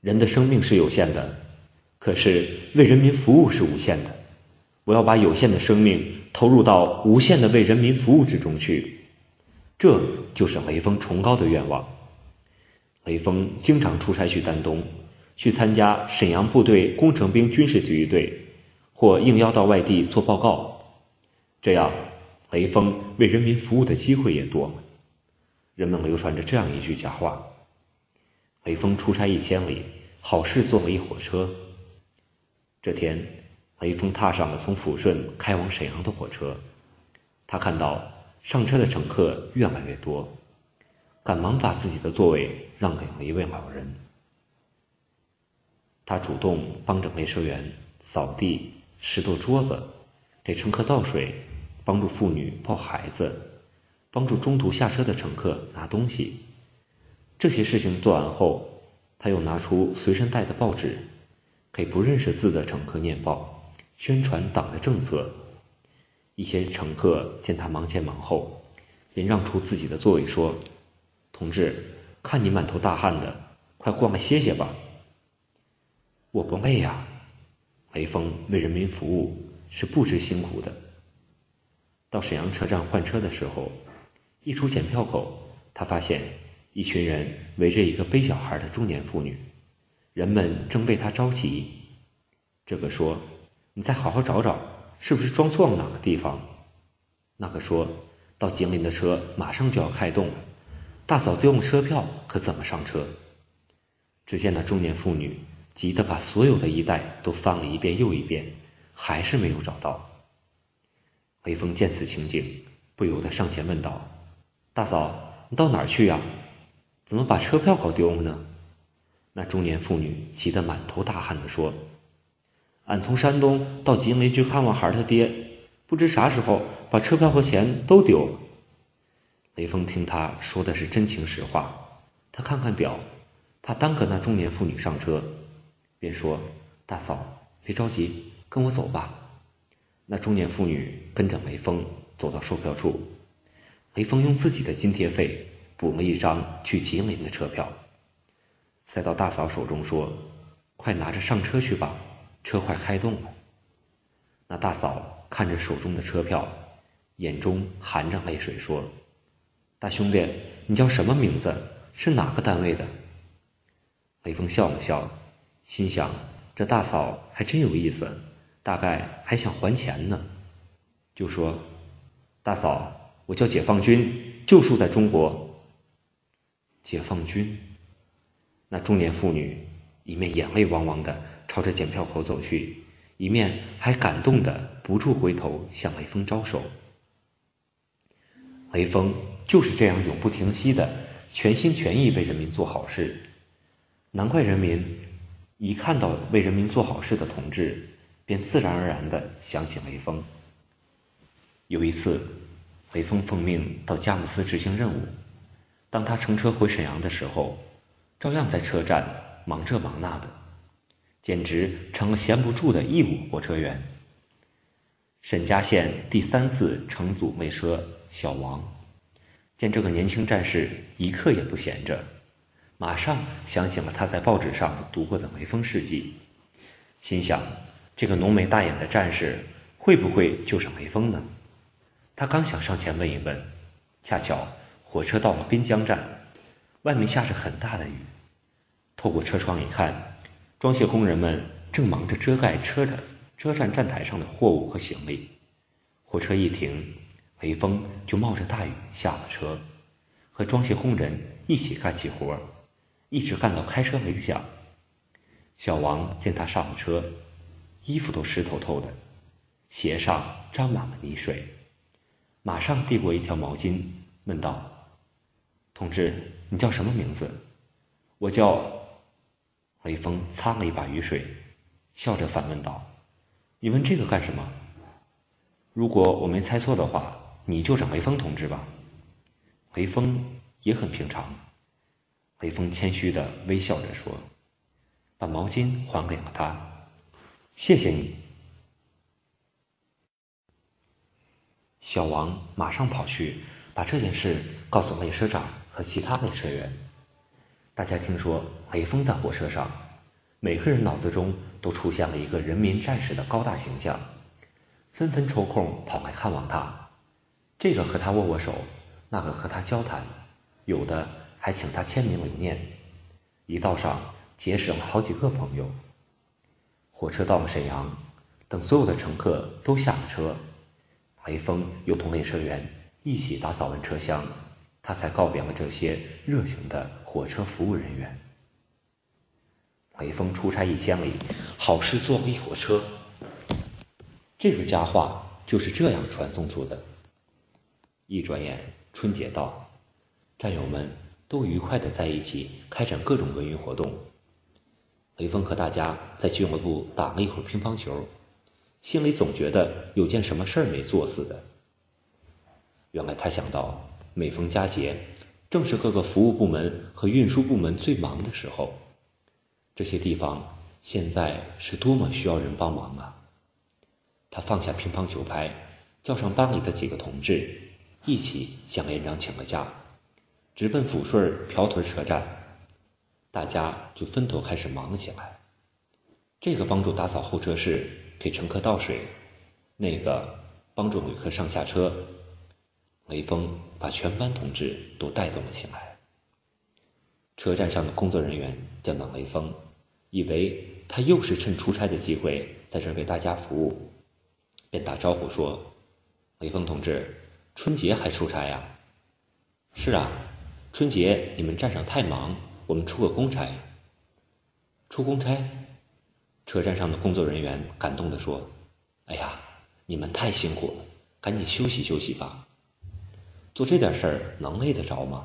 人的生命是有限的，可是为人民服务是无限的。我要把有限的生命投入到无限的为人民服务之中去，这就是雷锋崇高的愿望。雷锋经常出差去丹东，去参加沈阳部队工程兵军事体育队，或应邀到外地做报告。这样，雷锋为人民服务的机会也多。人们流传着这样一句假话：“雷锋出差一千里，好事坐了一火车。”这天。雷锋踏上了从抚顺开往沈阳的火车，他看到上车的乘客越来越多，赶忙把自己的座位让给了一位老人。他主动帮着卫生员扫地、拾掇桌子，给乘客倒水，帮助妇女抱孩子，帮助中途下车的乘客拿东西。这些事情做完后，他又拿出随身带的报纸，给不认识字的乘客念报。宣传党的政策，一些乘客见他忙前忙后，便让出自己的座位说：“同志，看你满头大汗的，快过来歇歇吧。”我不累呀，雷锋为人民服务是不知辛苦的。到沈阳车站换车的时候，一出检票口，他发现一群人围着一个背小孩的中年妇女，人们正为她着急。这个说。你再好好找找，是不是装错了哪个地方？那个说到吉林的车马上就要开动了，大嫂丢了车票，可怎么上车？只见那中年妇女急得把所有的衣袋都翻了一遍又一遍，还是没有找到。雷锋见此情景，不由得上前问道：“大嫂，你到哪儿去呀？怎么把车票搞丢了呢？”那中年妇女急得满头大汗地说。俺从山东到吉林去看望孩儿他爹，不知啥时候把车票和钱都丢了。雷锋听他说的是真情实话，他看看表，怕耽搁那中年妇女上车，便说：“大嫂，别着急，跟我走吧。”那中年妇女跟着雷锋走到售票处，雷锋用自己的津贴费补了一张去吉林的车票，塞到大嫂手中说：“快拿着上车去吧。”车快开动了，那大嫂看着手中的车票，眼中含着泪水说：“大兄弟，你叫什么名字？是哪个单位的？”雷锋笑了笑，心想：这大嫂还真有意思，大概还想还钱呢。就说：“大嫂，我叫解放军，就住在中国。”解放军，那中年妇女一面眼泪汪汪的。朝着检票口走去，一面还感动的不住回头向雷锋招手。雷锋就是这样永不停息的全心全意为人民做好事，难怪人民一看到为人民做好事的同志，便自然而然的想起雷锋。有一次，雷锋奉命到佳木斯执行任务，当他乘车回沈阳的时候，照样在车站忙这忙那的。简直成了闲不住的义务火车员。沈家县第三次乘组卫车小王，见这个年轻战士一刻也不闲着，马上想起了他在报纸上读过的雷锋事迹，心想：这个浓眉大眼的战士会不会就是雷锋呢？他刚想上前问一问，恰巧火车到了滨江站，外面下着很大的雨，透过车窗一看。装卸工人们正忙着遮盖车的车站站台上的货物和行李。火车一停，雷锋就冒着大雨下了车，和装卸工人一起干起活，一直干到开车铃响。小王见他上了车，衣服都湿透透的，鞋上沾满了泥水，马上递过一条毛巾，问道：“同志，你叫什么名字？”“我叫……”雷锋擦了一把雨水，笑着反问道：“你问这个干什么？如果我没猜错的话，你就是雷锋同志吧？”雷锋也很平常。雷锋谦虚的微笑着说：“把毛巾还给了他，谢谢你。”小王马上跑去把这件事告诉列车长和其他列车员。大家听说雷锋在火车上每个人脑子中都出现了一个人民战士的高大形象，纷纷抽空跑来看望他。这个和他握握手，那个和他交谈，有的还请他签名留念。一道上结识了好几个朋友。火车到了沈阳，等所有的乘客都下了车，雷锋又同列车员一起打扫完车厢，他才告别了这些热情的火车服务人员。雷锋出差一千里，好事做了一火车。这个佳话就是这样传送出的。一转眼，春节到，战友们都愉快的在一起开展各种文娱活动。雷锋和大家在俱乐部打了一会儿乒乓球，心里总觉得有件什么事儿没做似的。原来他想到，每逢佳节，正是各个服务部门和运输部门最忙的时候，这些地方现在是多么需要人帮忙啊！他放下乒乓球拍，叫上班里的几个同志。一起向连长请了假，直奔抚顺瓢屯车站。大家就分头开始忙起来。这个帮助打扫候车室，给乘客倒水；那个帮助旅客上下车。雷锋把全班同志都带动了起来。车站上的工作人员见到雷锋，以为他又是趁出差的机会在这为大家服务，便打招呼说：“雷锋同志。”春节还出差呀？是啊，春节你们站上太忙，我们出个公差。出公差？车站上的工作人员感动的说：“哎呀，你们太辛苦了，赶紧休息休息吧。做这点事儿能累得着吗？”